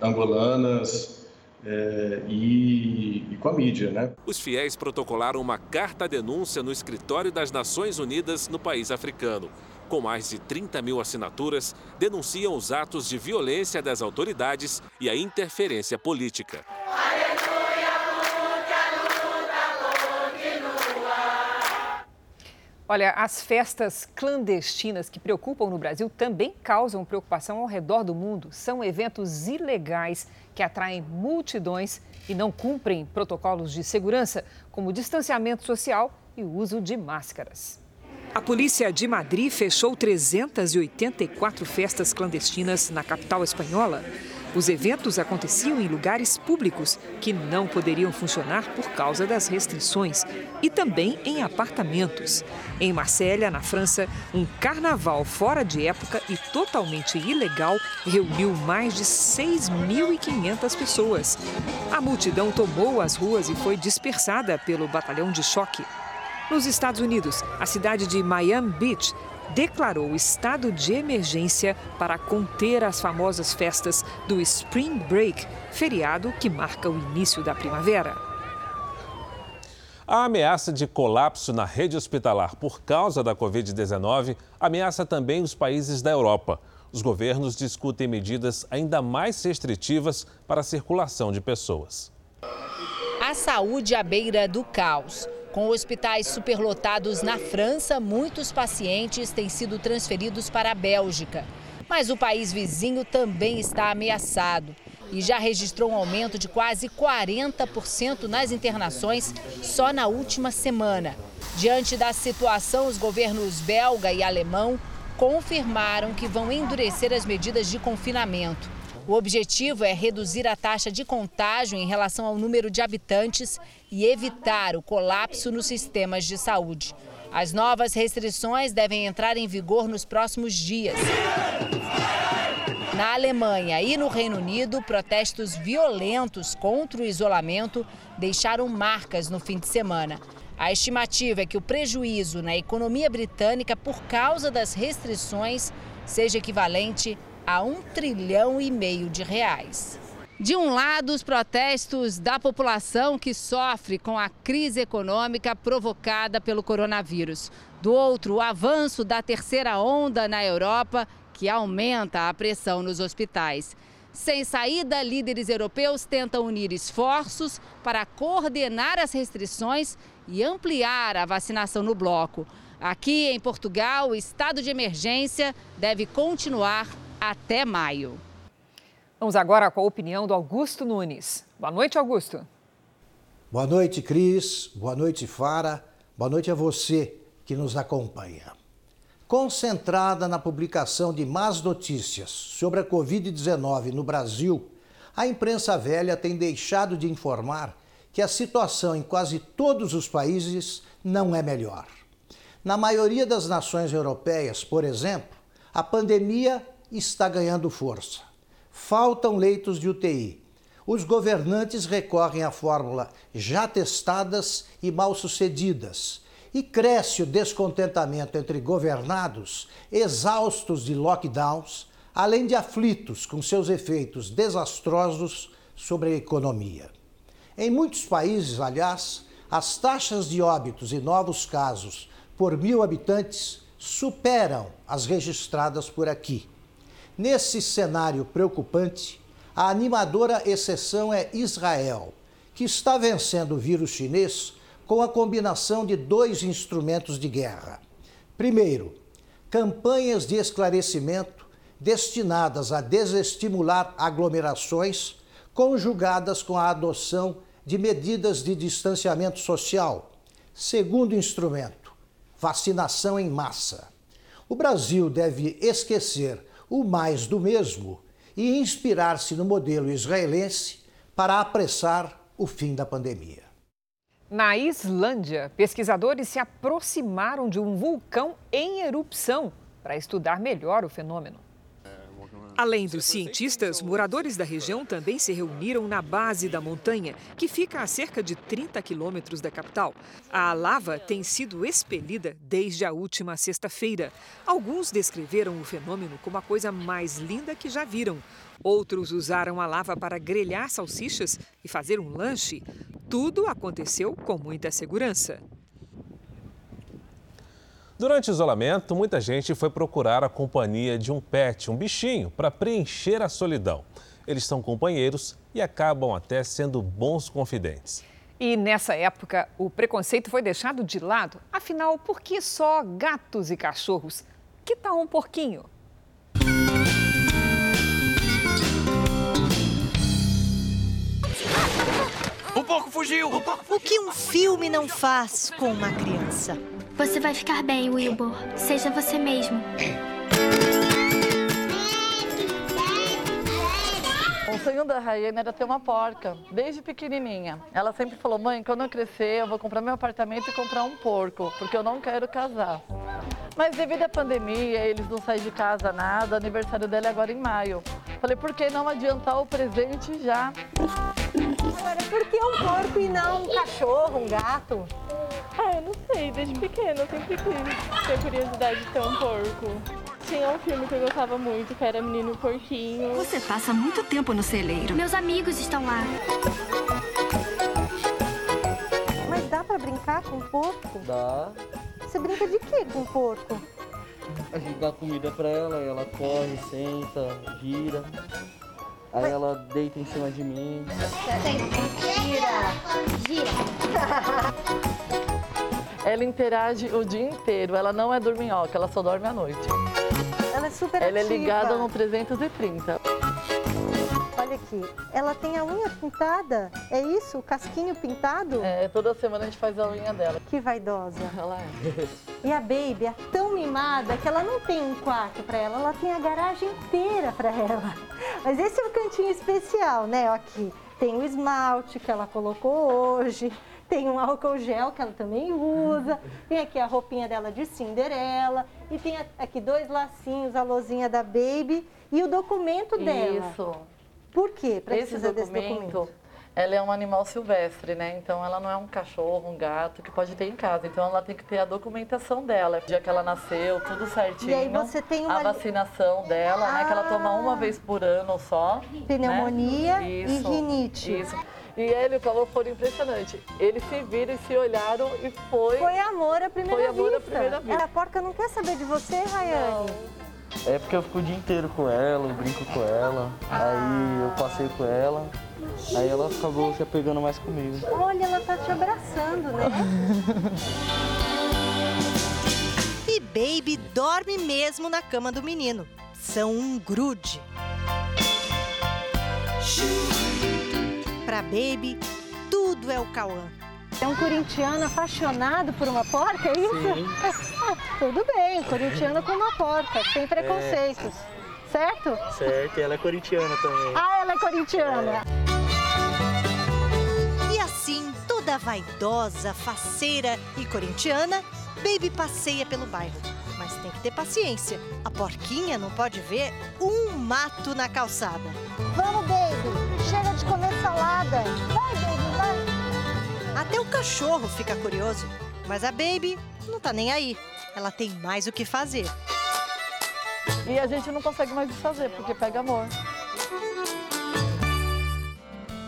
angolanas é, e, e, com a mídia. Né? Os fiéis protocolaram uma carta-denúncia no escritório das Nações Unidas no país africano com mais de 30 mil assinaturas, denunciam os atos de violência das autoridades e a interferência política. Olha, as festas clandestinas que preocupam no Brasil também causam preocupação ao redor do mundo. São eventos ilegais que atraem multidões e não cumprem protocolos de segurança, como distanciamento social e uso de máscaras. A polícia de Madrid fechou 384 festas clandestinas na capital espanhola. Os eventos aconteciam em lugares públicos que não poderiam funcionar por causa das restrições e também em apartamentos. Em Marsella, na França, um carnaval fora de época e totalmente ilegal reuniu mais de 6.500 pessoas. A multidão tomou as ruas e foi dispersada pelo batalhão de choque. Nos Estados Unidos, a cidade de Miami Beach declarou estado de emergência para conter as famosas festas do Spring Break, feriado que marca o início da primavera. A ameaça de colapso na rede hospitalar por causa da Covid-19 ameaça também os países da Europa. Os governos discutem medidas ainda mais restritivas para a circulação de pessoas. A saúde à beira do caos. Com hospitais superlotados na França, muitos pacientes têm sido transferidos para a Bélgica. Mas o país vizinho também está ameaçado e já registrou um aumento de quase 40% nas internações só na última semana. Diante da situação, os governos belga e alemão confirmaram que vão endurecer as medidas de confinamento. O objetivo é reduzir a taxa de contágio em relação ao número de habitantes e evitar o colapso nos sistemas de saúde. As novas restrições devem entrar em vigor nos próximos dias. Na Alemanha e no Reino Unido, protestos violentos contra o isolamento deixaram marcas no fim de semana. A estimativa é que o prejuízo na economia britânica por causa das restrições seja equivalente a um trilhão e meio de reais. De um lado, os protestos da população que sofre com a crise econômica provocada pelo coronavírus. Do outro, o avanço da terceira onda na Europa, que aumenta a pressão nos hospitais. Sem saída, líderes europeus tentam unir esforços para coordenar as restrições e ampliar a vacinação no bloco. Aqui em Portugal, o estado de emergência deve continuar até maio. Vamos agora com a opinião do Augusto Nunes. Boa noite, Augusto. Boa noite, Cris. Boa noite, Fara. Boa noite a você que nos acompanha. Concentrada na publicação de más notícias sobre a Covid-19 no Brasil, a imprensa velha tem deixado de informar que a situação em quase todos os países não é melhor. Na maioria das nações europeias, por exemplo, a pandemia está ganhando força. Faltam leitos de UTI. Os governantes recorrem à fórmula já testadas e mal sucedidas. E cresce o descontentamento entre governados, exaustos de lockdowns, além de aflitos com seus efeitos desastrosos sobre a economia. Em muitos países, aliás, as taxas de óbitos e novos casos por mil habitantes superam as registradas por aqui. Nesse cenário preocupante, a animadora exceção é Israel, que está vencendo o vírus chinês com a combinação de dois instrumentos de guerra. Primeiro, campanhas de esclarecimento destinadas a desestimular aglomerações, conjugadas com a adoção de medidas de distanciamento social. Segundo instrumento, vacinação em massa. O Brasil deve esquecer o mais do mesmo e inspirar-se no modelo israelense para apressar o fim da pandemia. Na Islândia, pesquisadores se aproximaram de um vulcão em erupção para estudar melhor o fenômeno. Além dos cientistas, moradores da região também se reuniram na base da montanha, que fica a cerca de 30 quilômetros da capital. A lava tem sido expelida desde a última sexta-feira. Alguns descreveram o fenômeno como a coisa mais linda que já viram. Outros usaram a lava para grelhar salsichas e fazer um lanche. Tudo aconteceu com muita segurança. Durante o isolamento, muita gente foi procurar a companhia de um pet, um bichinho, para preencher a solidão. Eles são companheiros e acabam até sendo bons confidentes. E nessa época, o preconceito foi deixado de lado. Afinal, por que só gatos e cachorros? Que tal um porquinho? porco fugiu! O, porco o que um filme não faz com uma criança? Você vai ficar bem, Wilbur. Seja você mesmo. O sonho da Rayane era ter uma porca, desde pequenininha. Ela sempre falou, mãe, quando eu crescer, eu vou comprar meu apartamento e comprar um porco, porque eu não quero casar. Mas devido à pandemia, eles não saem de casa nada, o aniversário dela é agora em maio. Falei, por que não adiantar o presente já? Agora, por que um porco e não um cachorro, um gato? Ah, eu não sei, desde pequena eu sempre quis ter curiosidade de ter um porco. Tinha um filme que eu gostava muito, que era Menino Porquinho. Você passa muito tempo no celeiro. Meus amigos estão lá. Mas dá pra brincar com porco? Dá. Você brinca de quê com porco? A gente dá comida pra ela, ela corre, senta, gira. Aí Mas... ela deita em cima de mim. Gira! Gira! Ela interage o dia inteiro, ela não é dorminhoca, ela só dorme à noite. Ela é super Ela ativa. é ligada no 330. Olha aqui, ela tem a unha pintada, é isso? O casquinho pintado? É, toda semana a gente faz a unha dela. Que vaidosa. Ela é. E a Baby é tão mimada que ela não tem um quarto para ela, ela tem a garagem inteira para ela. Mas esse é um cantinho especial, né? Aqui tem o esmalte que ela colocou hoje, tem um álcool gel que ela também usa, tem aqui a roupinha dela de Cinderela e tem aqui dois lacinhos, a lozinha da Baby e o documento dela. Isso. Por quê? Precisa Esse documento, desse documento? Ela é um animal silvestre, né? Então ela não é um cachorro, um gato que pode ter em casa. Então ela tem que ter a documentação dela, o dia que ela nasceu, tudo certinho. E aí você tem uma... A vacinação dela, ah. né? Que ela toma uma vez por ano só. Pneumonia né? e rinite. Isso. E ele e o Calor foram impressionantes. Eles se viram e se olharam e foi. Foi amor à primeira foi amor vista. à primeira vista. A porca não quer saber de você, Rayane? Não. É porque eu fico o dia inteiro com ela, eu brinco com ela, ah. aí eu passei com ela, aí ela acabou se apegando mais comigo. Olha, ela tá te abraçando, né? e Baby dorme mesmo na cama do menino. São um grude. Pra Baby, tudo é o Cauã. É um corintiano apaixonado por uma porca, é isso? Sim. Tudo bem, corintiano com uma porca, sem preconceitos. É. Certo? Certo, e ela é corintiana também. Ah, ela é corintiana. É. E assim, toda vaidosa, faceira e corintiana, Baby passeia pelo bairro. Mas tem que ter paciência. A porquinha não pode ver um mato na calçada. Vamos, Baby! Salada! Vai, Baby, vai! Até o cachorro fica curioso. Mas a Baby não tá nem aí. Ela tem mais o que fazer. E a gente não consegue mais desfazer, porque pega amor.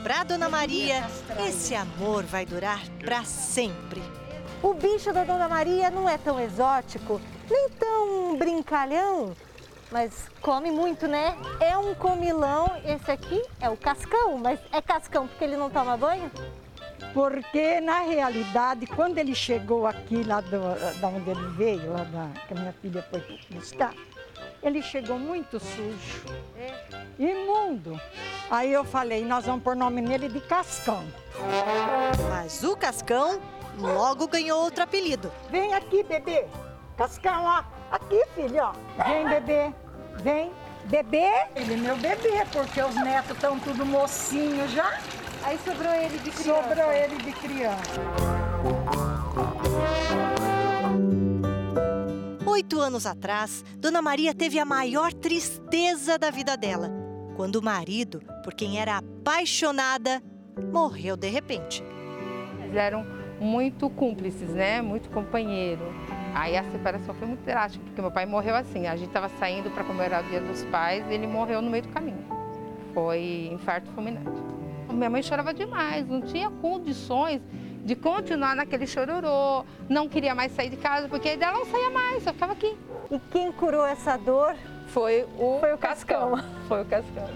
Pra Dona Maria, esse amor vai durar pra sempre. O bicho da Dona Maria não é tão exótico, nem tão brincalhão, mas come muito, né? É um comilão. Esse aqui é o cascão, mas é cascão porque ele não toma banho? Porque, na realidade, quando ele chegou aqui, lá do, da onde ele veio, lá da, que a minha filha foi buscar, ele chegou muito sujo, é. imundo. Aí eu falei, nós vamos pôr nome nele de Cascão. Mas o Cascão logo ganhou outro apelido. Vem aqui, bebê. Cascão, ó. Aqui, filho, ó. Vem, bebê. Vem. Bebê? Ele é meu bebê, porque os netos estão tudo mocinho já. Aí sobrou ele de criança. Sobrou ele de criança. Oito anos atrás, Dona Maria teve a maior tristeza da vida dela, quando o marido, por quem era apaixonada, morreu de repente. Eles eram muito cúmplices, né? Muito companheiro. Aí a separação foi muito drástica, porque meu pai morreu assim. A gente estava saindo para comemorar o dia dos pais e ele morreu no meio do caminho. Foi infarto fulminante. Minha mãe chorava demais, não tinha condições de continuar naquele chororô, não queria mais sair de casa, porque ela não saía mais, só ficava aqui. E quem curou essa dor? Foi o, Foi o Cascão. Cascão. Foi o Cascão.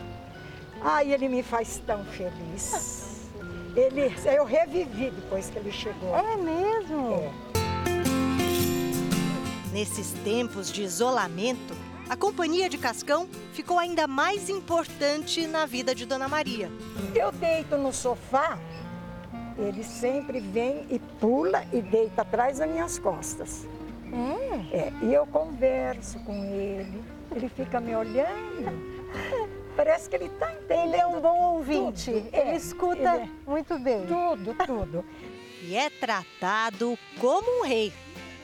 Ai, ele me faz tão feliz. Ele, eu revivi depois que ele chegou. É mesmo? É. Nesses tempos de isolamento, a companhia de Cascão ficou ainda mais importante na vida de Dona Maria. Eu deito no sofá Ele sempre vem e pula e deita atrás das minhas costas. É? É, e eu converso com ele, ele fica me olhando. Parece que ele está entendendo. Ele é um bom ouvinte, tudo. ele É, escuta ele é muito bem. Tudo, tudo. E é tratado como um rei.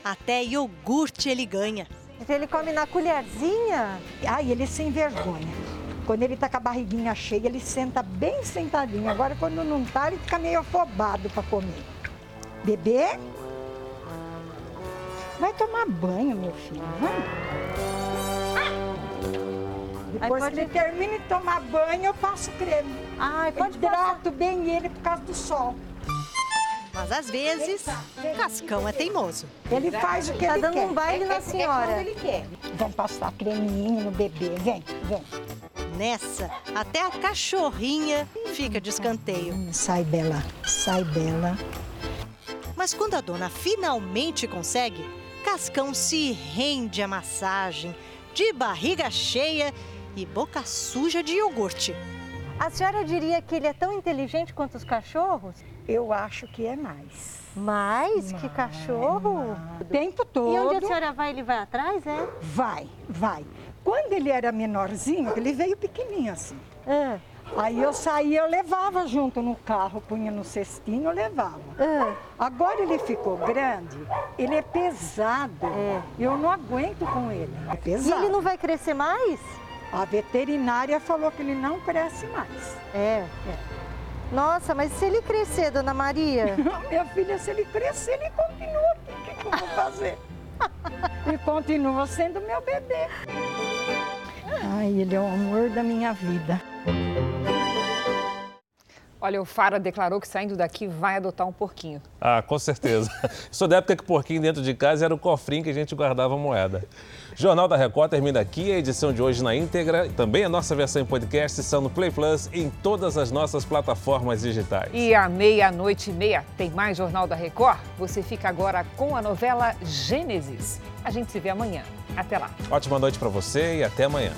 Até iogurte ele ganha. Então ele come na colherzinha? Ai, ele sem vergonha. Quando ele tá com a barriguinha cheia, ele senta bem sentadinho. Agora, quando não tá, ele fica meio afobado para comer. Bebê? Vai tomar banho, meu filho. Vai. Depois que ele termina de tomar banho, eu passo creme. Ai, pode Hidrato bem ele por causa do sol. Mas às vezes, Cascão é teimoso. Ele faz o que Tá ele dando quer. um baile na É- é senhora. quando ele quer. Vamos passar creminho no bebê. Vem, vem. Nessa, até a cachorrinha fica de escanteio. Sai, Bela. Sai, Bela. Mas quando a dona finalmente consegue, Cascão se rende à massagem, de barriga cheia e boca suja de iogurte. A senhora diria que ele é tão inteligente quanto os cachorros? Eu acho que é mais. Mais que cachorro? O tempo todo. E onde a senhora vai, ele vai atrás, é? Vai, vai. Quando ele era menorzinho, ele veio pequenininho assim. É. Aí eu saía, eu levava junto no carro, punha no cestinho, eu levava. Agora ele ficou grande, ele é pesado. Eu não aguento com ele. É pesado. E ele não vai crescer mais? A veterinária falou que ele não cresce mais. É. Nossa, mas se ele crescer, dona Maria? Minha filha, se ele crescer, ele continua aqui. O que, que eu vou fazer? e continua sendo meu bebê. Ai, ele é o amor da minha vida. Olha, o Fara declarou que saindo daqui vai adotar um porquinho. Ah, com certeza. Sou da época que o porquinho dentro de casa era o cofrinho que a gente guardava moeda. Jornal da Record termina aqui. A edição de hoje na íntegra, também a nossa versão em podcast, estão no Play Plus em todas as nossas plataformas digitais. E à meia-noite e meia tem mais Jornal da Record. Você fica agora com a novela Gênesis. A gente se vê amanhã. Até lá. Ótima noite para você e até amanhã.